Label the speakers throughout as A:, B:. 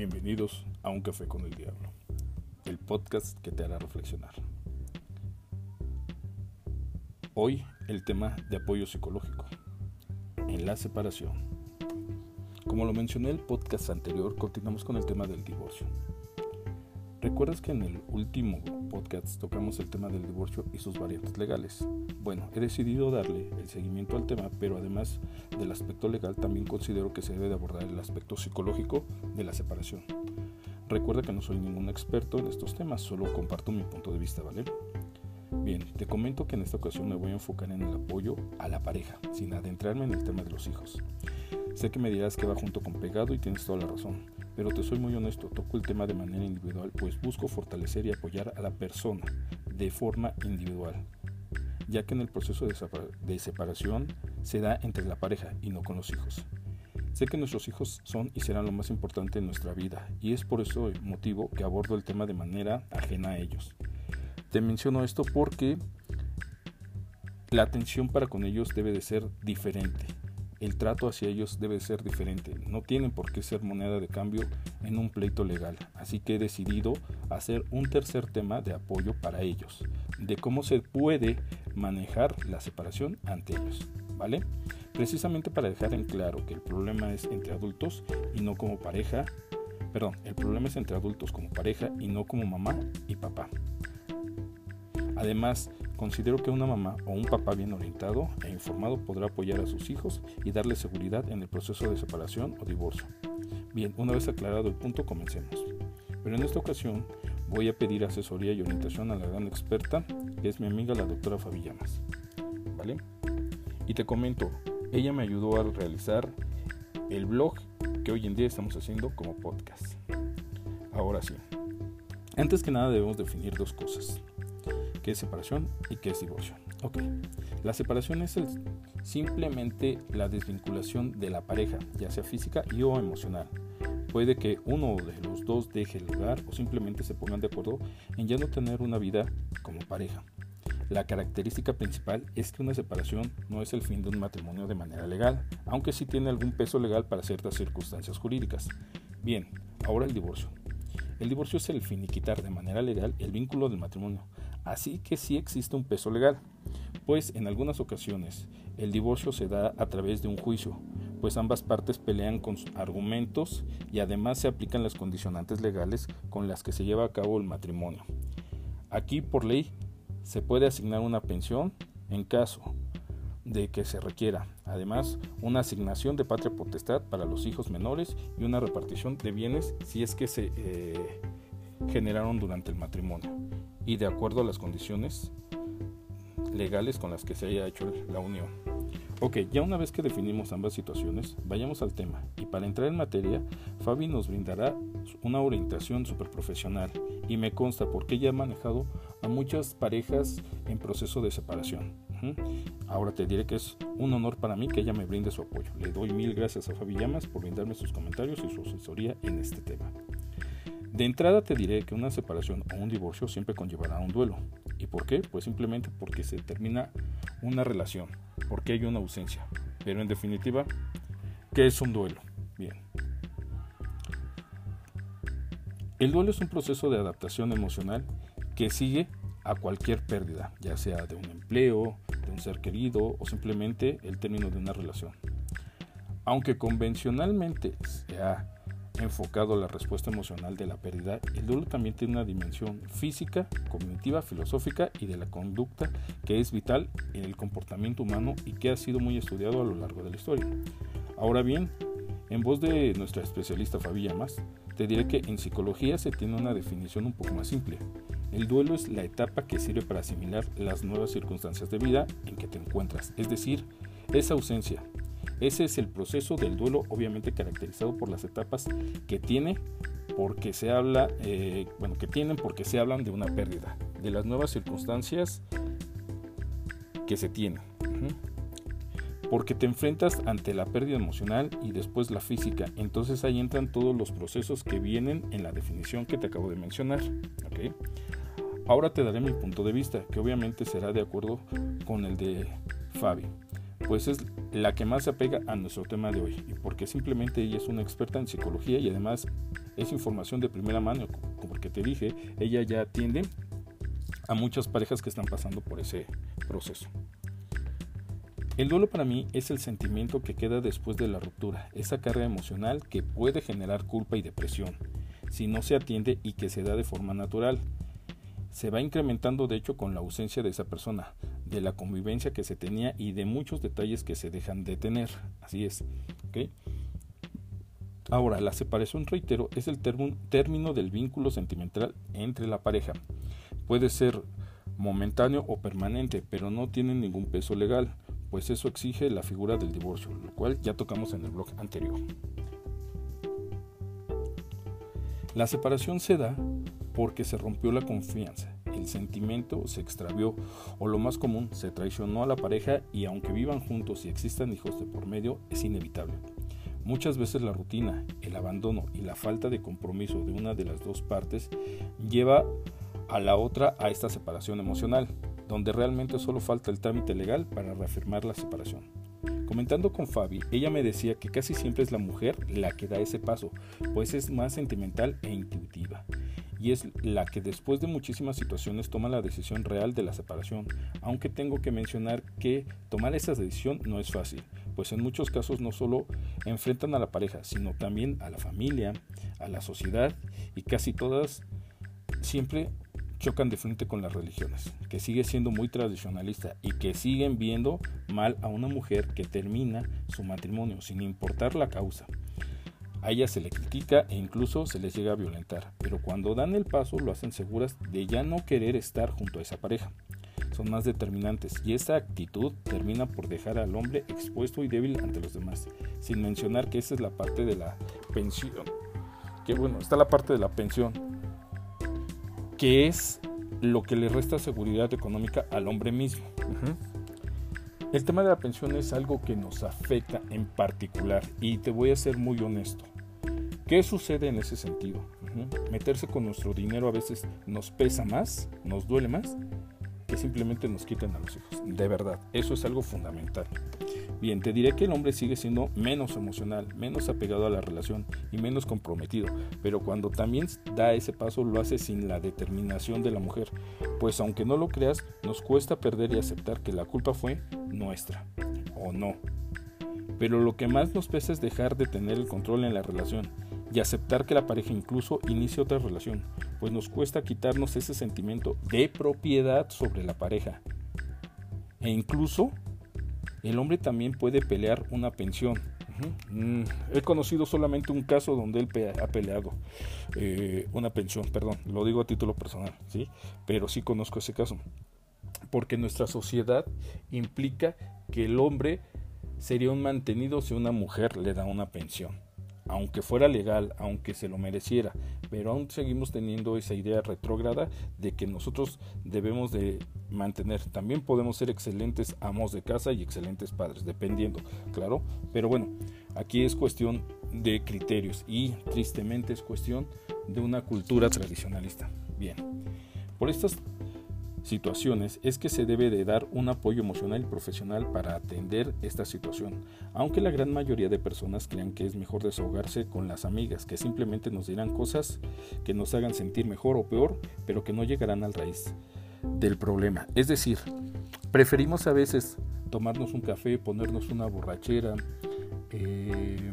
A: Bienvenidos a Un Café con el Diablo, el podcast que te hará reflexionar. Hoy el tema de apoyo psicológico en la separación. Como lo mencioné en el podcast anterior, continuamos con el tema del divorcio. ¿Recuerdas que en el último podcast tocamos el tema del divorcio y sus variantes legales? Bueno, he decidido darle el seguimiento al tema, pero además del aspecto legal también considero que se debe de abordar el aspecto psicológico de la separación. Recuerda que no soy ningún experto en estos temas, solo comparto mi punto de vista, ¿vale? Bien, te comento que en esta ocasión me voy a enfocar en el apoyo a la pareja, sin adentrarme en el tema de los hijos. Sé que me dirás que va junto con pegado y tienes toda la razón, pero te soy muy honesto, toco el tema de manera individual, pues busco fortalecer y apoyar a la persona de forma individual, ya que en el proceso de separación se da entre la pareja y no con los hijos. Sé que nuestros hijos son y serán lo más importante en nuestra vida, y es por eso el motivo que abordo el tema de manera ajena a ellos. Te menciono esto porque la atención para con ellos debe de ser diferente el trato hacia ellos debe ser diferente. No tienen por qué ser moneda de cambio en un pleito legal. Así que he decidido hacer un tercer tema de apoyo para ellos, de cómo se puede manejar la separación ante ellos. ¿Vale? Precisamente para dejar en claro que el problema es entre adultos y no como pareja. Perdón, el problema es entre adultos como pareja y no como mamá y papá. Además, Considero que una mamá o un papá bien orientado e informado podrá apoyar a sus hijos y darles seguridad en el proceso de separación o divorcio. Bien, una vez aclarado el punto, comencemos. Pero en esta ocasión voy a pedir asesoría y orientación a la gran experta, que es mi amiga la doctora Fabi Llamas. ¿Vale? Y te comento, ella me ayudó a realizar el blog que hoy en día estamos haciendo como podcast. Ahora sí, antes que nada debemos definir dos cosas qué es separación y qué es divorcio. Ok, la separación es simplemente la desvinculación de la pareja, ya sea física y o emocional. Puede que uno de los dos deje el lugar o simplemente se pongan de acuerdo en ya no tener una vida como pareja. La característica principal es que una separación no es el fin de un matrimonio de manera legal, aunque sí tiene algún peso legal para ciertas circunstancias jurídicas. Bien, ahora el divorcio. El divorcio es el finiquitar de manera legal el vínculo del matrimonio, Así que sí existe un peso legal, pues en algunas ocasiones el divorcio se da a través de un juicio, pues ambas partes pelean con argumentos y además se aplican las condicionantes legales con las que se lleva a cabo el matrimonio. Aquí por ley se puede asignar una pensión en caso de que se requiera, además una asignación de patria potestad para los hijos menores y una repartición de bienes si es que se eh, generaron durante el matrimonio y de acuerdo a las condiciones legales con las que se haya hecho la unión. Ok, ya una vez que definimos ambas situaciones, vayamos al tema. Y para entrar en materia, Fabi nos brindará una orientación súper profesional y me consta porque ella ha manejado a muchas parejas en proceso de separación. Ahora te diré que es un honor para mí que ella me brinde su apoyo. Le doy mil gracias a Fabi Llamas por brindarme sus comentarios y su asesoría en este tema. De entrada te diré que una separación o un divorcio siempre conllevará un duelo. ¿Y por qué? Pues simplemente porque se termina una relación, porque hay una ausencia. Pero en definitiva, ¿qué es un duelo? Bien. El duelo es un proceso de adaptación emocional que sigue a cualquier pérdida, ya sea de un empleo, de un ser querido o simplemente el término de una relación. Aunque convencionalmente se ha enfocado a la respuesta emocional de la pérdida, el duelo también tiene una dimensión física, cognitiva, filosófica y de la conducta que es vital en el comportamiento humano y que ha sido muy estudiado a lo largo de la historia. Ahora bien, en voz de nuestra especialista Fabi Llamas, te diré que en psicología se tiene una definición un poco más simple. El duelo es la etapa que sirve para asimilar las nuevas circunstancias de vida en que te encuentras, es decir, esa ausencia, ese es el proceso del duelo, obviamente caracterizado por las etapas que tiene porque se habla, eh, bueno, que tienen porque se hablan de una pérdida, de las nuevas circunstancias que se tienen. Porque te enfrentas ante la pérdida emocional y después la física. Entonces ahí entran todos los procesos que vienen en la definición que te acabo de mencionar. Ahora te daré mi punto de vista, que obviamente será de acuerdo con el de Fabi pues es la que más se apega a nuestro tema de hoy, porque simplemente ella es una experta en psicología y además es información de primera mano, porque te dije, ella ya atiende a muchas parejas que están pasando por ese proceso. El duelo para mí es el sentimiento que queda después de la ruptura, esa carga emocional que puede generar culpa y depresión, si no se atiende y que se da de forma natural. Se va incrementando de hecho con la ausencia de esa persona, de la convivencia que se tenía y de muchos detalles que se dejan de tener. Así es. Ahora, la separación, reitero, es el término del vínculo sentimental entre la pareja. Puede ser momentáneo o permanente, pero no tiene ningún peso legal pues eso exige la figura del divorcio, lo cual ya tocamos en el blog anterior. La separación se da porque se rompió la confianza, el sentimiento se extravió o lo más común, se traicionó a la pareja y aunque vivan juntos y existan hijos de por medio, es inevitable. Muchas veces la rutina, el abandono y la falta de compromiso de una de las dos partes lleva a la otra a esta separación emocional, donde realmente solo falta el trámite legal para reafirmar la separación. Comentando con Fabi, ella me decía que casi siempre es la mujer la que da ese paso, pues es más sentimental e intuitiva, y es la que después de muchísimas situaciones toma la decisión real de la separación, aunque tengo que mencionar que tomar esa decisión no es fácil, pues en muchos casos no solo enfrentan a la pareja, sino también a la familia, a la sociedad, y casi todas siempre chocan de frente con las religiones, que sigue siendo muy tradicionalista y que siguen viendo mal a una mujer que termina su matrimonio sin importar la causa. A ella se le critica e incluso se les llega a violentar, pero cuando dan el paso lo hacen seguras de ya no querer estar junto a esa pareja. Son más determinantes y esa actitud termina por dejar al hombre expuesto y débil ante los demás, sin mencionar que esa es la parte de la pensión. Que bueno, está la parte de la pensión, que es lo que le resta seguridad económica al hombre mismo. El tema de la pensión es algo que nos afecta en particular y te voy a ser muy honesto. ¿Qué sucede en ese sentido? Meterse con nuestro dinero a veces nos pesa más, nos duele más, que simplemente nos quiten a los hijos. De verdad, eso es algo fundamental. Bien, te diré que el hombre sigue siendo menos emocional, menos apegado a la relación y menos comprometido, pero cuando también da ese paso lo hace sin la determinación de la mujer, pues aunque no lo creas, nos cuesta perder y aceptar que la culpa fue nuestra, o no. Pero lo que más nos pesa es dejar de tener el control en la relación y aceptar que la pareja incluso inicie otra relación, pues nos cuesta quitarnos ese sentimiento de propiedad sobre la pareja. E incluso el hombre también puede pelear una pensión. Mm, he conocido solamente un caso donde él ha peleado eh, una pensión, perdón, lo digo a título personal, ¿sí? pero sí conozco ese caso. Porque nuestra sociedad implica que el hombre sería un mantenido si una mujer le da una pensión aunque fuera legal, aunque se lo mereciera, pero aún seguimos teniendo esa idea retrógrada de que nosotros debemos de mantener. También podemos ser excelentes amos de casa y excelentes padres, dependiendo, claro, pero bueno, aquí es cuestión de criterios y tristemente es cuestión de una cultura tradicionalista. Bien, por estas situaciones es que se debe de dar un apoyo emocional y profesional para atender esta situación, aunque la gran mayoría de personas crean que es mejor desahogarse con las amigas, que simplemente nos dirán cosas que nos hagan sentir mejor o peor, pero que no llegarán al raíz del problema. Es decir, preferimos a veces tomarnos un café, ponernos una borrachera, eh,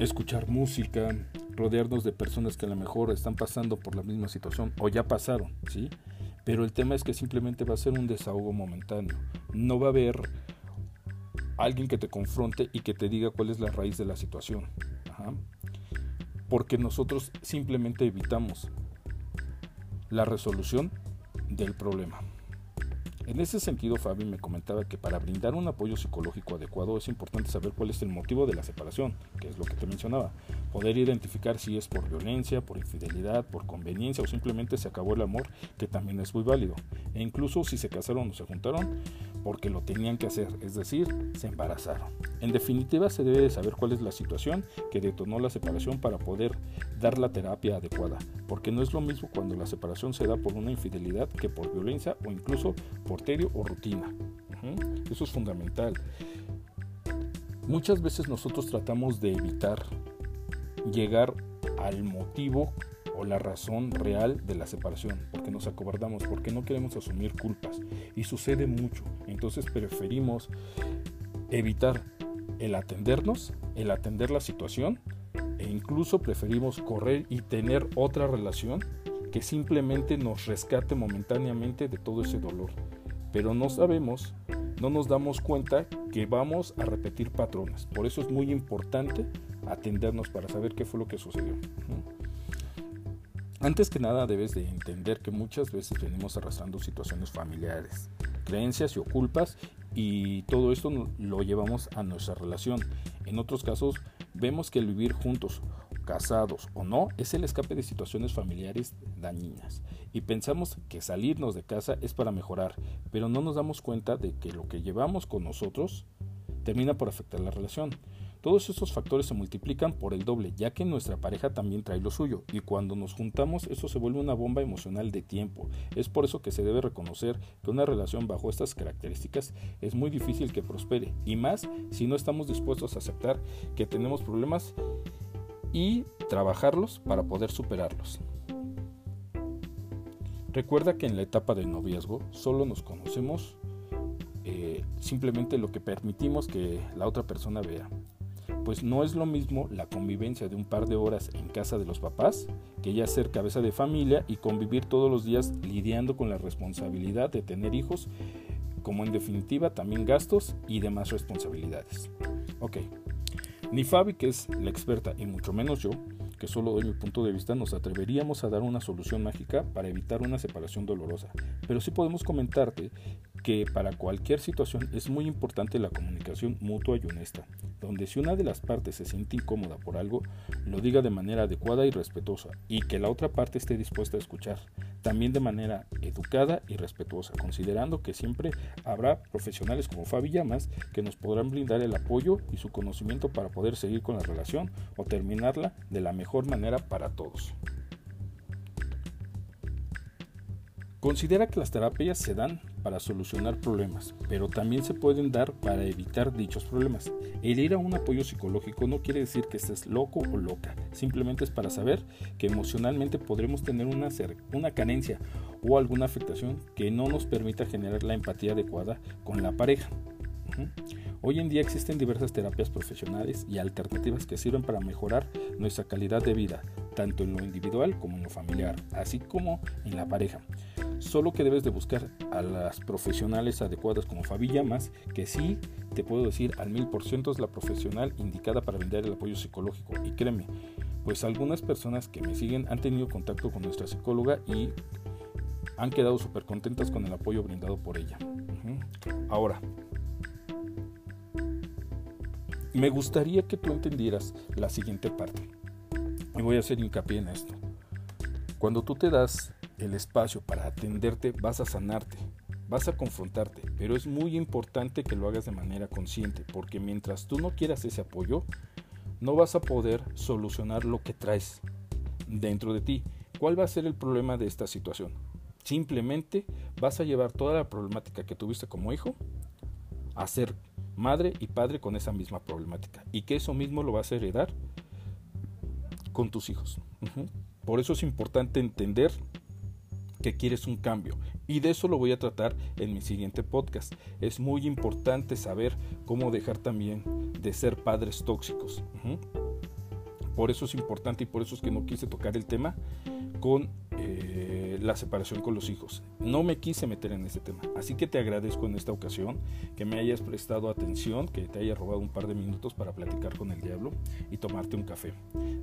A: escuchar música, rodearnos de personas que a lo mejor están pasando por la misma situación o ya pasaron, ¿sí? Pero el tema es que simplemente va a ser un desahogo momentáneo. No va a haber alguien que te confronte y que te diga cuál es la raíz de la situación. Porque nosotros simplemente evitamos la resolución del problema. En ese sentido, Fabi me comentaba que para brindar un apoyo psicológico adecuado es importante saber cuál es el motivo de la separación, que es lo que te mencionaba. Poder identificar si es por violencia, por infidelidad, por conveniencia o simplemente se acabó el amor, que también es muy válido. E incluso si se casaron o se juntaron porque lo tenían que hacer, es decir, se embarazaron. En definitiva, se debe de saber cuál es la situación que detonó la separación para poder dar la terapia adecuada, porque no es lo mismo cuando la separación se da por una infidelidad que por violencia o incluso por o rutina. Eso es fundamental. Muchas veces nosotros tratamos de evitar llegar al motivo o la razón real de la separación, porque nos acobardamos, porque no queremos asumir culpas. Y sucede mucho. Entonces preferimos evitar el atendernos, el atender la situación, e incluso preferimos correr y tener otra relación que simplemente nos rescate momentáneamente de todo ese dolor. Pero no sabemos, no nos damos cuenta que vamos a repetir patrones. Por eso es muy importante atendernos para saber qué fue lo que sucedió. Antes que nada debes de entender que muchas veces venimos arrastrando situaciones familiares, creencias y o culpas y todo esto lo llevamos a nuestra relación. En otros casos vemos que el vivir juntos casados o no, es el escape de situaciones familiares dañinas. Y pensamos que salirnos de casa es para mejorar, pero no nos damos cuenta de que lo que llevamos con nosotros termina por afectar la relación. Todos estos factores se multiplican por el doble, ya que nuestra pareja también trae lo suyo, y cuando nos juntamos eso se vuelve una bomba emocional de tiempo. Es por eso que se debe reconocer que una relación bajo estas características es muy difícil que prospere, y más si no estamos dispuestos a aceptar que tenemos problemas y trabajarlos para poder superarlos. Recuerda que en la etapa del noviazgo solo nos conocemos eh, simplemente lo que permitimos que la otra persona vea. Pues no es lo mismo la convivencia de un par de horas en casa de los papás que ya ser cabeza de familia y convivir todos los días lidiando con la responsabilidad de tener hijos, como en definitiva también gastos y demás responsabilidades. Ok, ni Fabi, que es la experta, y mucho menos yo, que solo doy mi punto de vista, nos atreveríamos a dar una solución mágica para evitar una separación dolorosa. Pero sí podemos comentarte que para cualquier situación es muy importante la comunicación mutua y honesta, donde si una de las partes se siente incómoda por algo, lo diga de manera adecuada y respetuosa, y que la otra parte esté dispuesta a escuchar, también de manera educada y respetuosa, considerando que siempre habrá profesionales como Fabi Llamas que nos podrán brindar el apoyo y su conocimiento para poder seguir con la relación o terminarla de la mejor manera para todos. Considera que las terapias se dan para solucionar problemas, pero también se pueden dar para evitar dichos problemas. El ir a un apoyo psicológico no quiere decir que estés loco o loca, simplemente es para saber que emocionalmente podremos tener una, una carencia o alguna afectación que no nos permita generar la empatía adecuada con la pareja. Hoy en día existen diversas terapias profesionales y alternativas que sirven para mejorar nuestra calidad de vida, tanto en lo individual como en lo familiar, así como en la pareja. Solo que debes de buscar a las profesionales adecuadas como Fabi Llamas, que sí te puedo decir al mil por ciento es la profesional indicada para brindar el apoyo psicológico. Y créeme, pues algunas personas que me siguen han tenido contacto con nuestra psicóloga y han quedado súper contentas con el apoyo brindado por ella. Ahora, me gustaría que tú entendieras la siguiente parte. Y voy a hacer hincapié en esto. Cuando tú te das el espacio para atenderte, vas a sanarte, vas a confrontarte, pero es muy importante que lo hagas de manera consciente, porque mientras tú no quieras ese apoyo, no vas a poder solucionar lo que traes dentro de ti. ¿Cuál va a ser el problema de esta situación? Simplemente vas a llevar toda la problemática que tuviste como hijo a ser madre y padre con esa misma problemática y que eso mismo lo vas a heredar con tus hijos. Por eso es importante entender que quieres un cambio. Y de eso lo voy a tratar en mi siguiente podcast. Es muy importante saber cómo dejar también de ser padres tóxicos. Por eso es importante y por eso es que no quise tocar el tema con eh, la separación con los hijos. No me quise meter en ese tema. Así que te agradezco en esta ocasión que me hayas prestado atención, que te haya robado un par de minutos para platicar con el diablo y tomarte un café.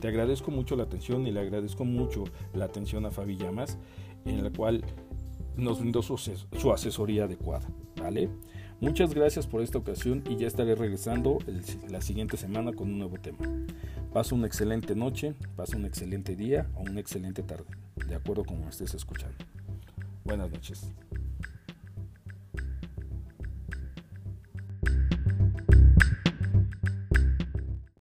A: Te agradezco mucho la atención y le agradezco mucho la atención a Fabi Llamas en la cual nos brindó su, asesoría adecuada. ¿vale? Muchas gracias por esta ocasión y ya estaré regresando la siguiente semana con un nuevo tema. Pasa una excelente noche, pasa un excelente día o una excelente tarde, de acuerdo con como estés escuchando. Buenas noches.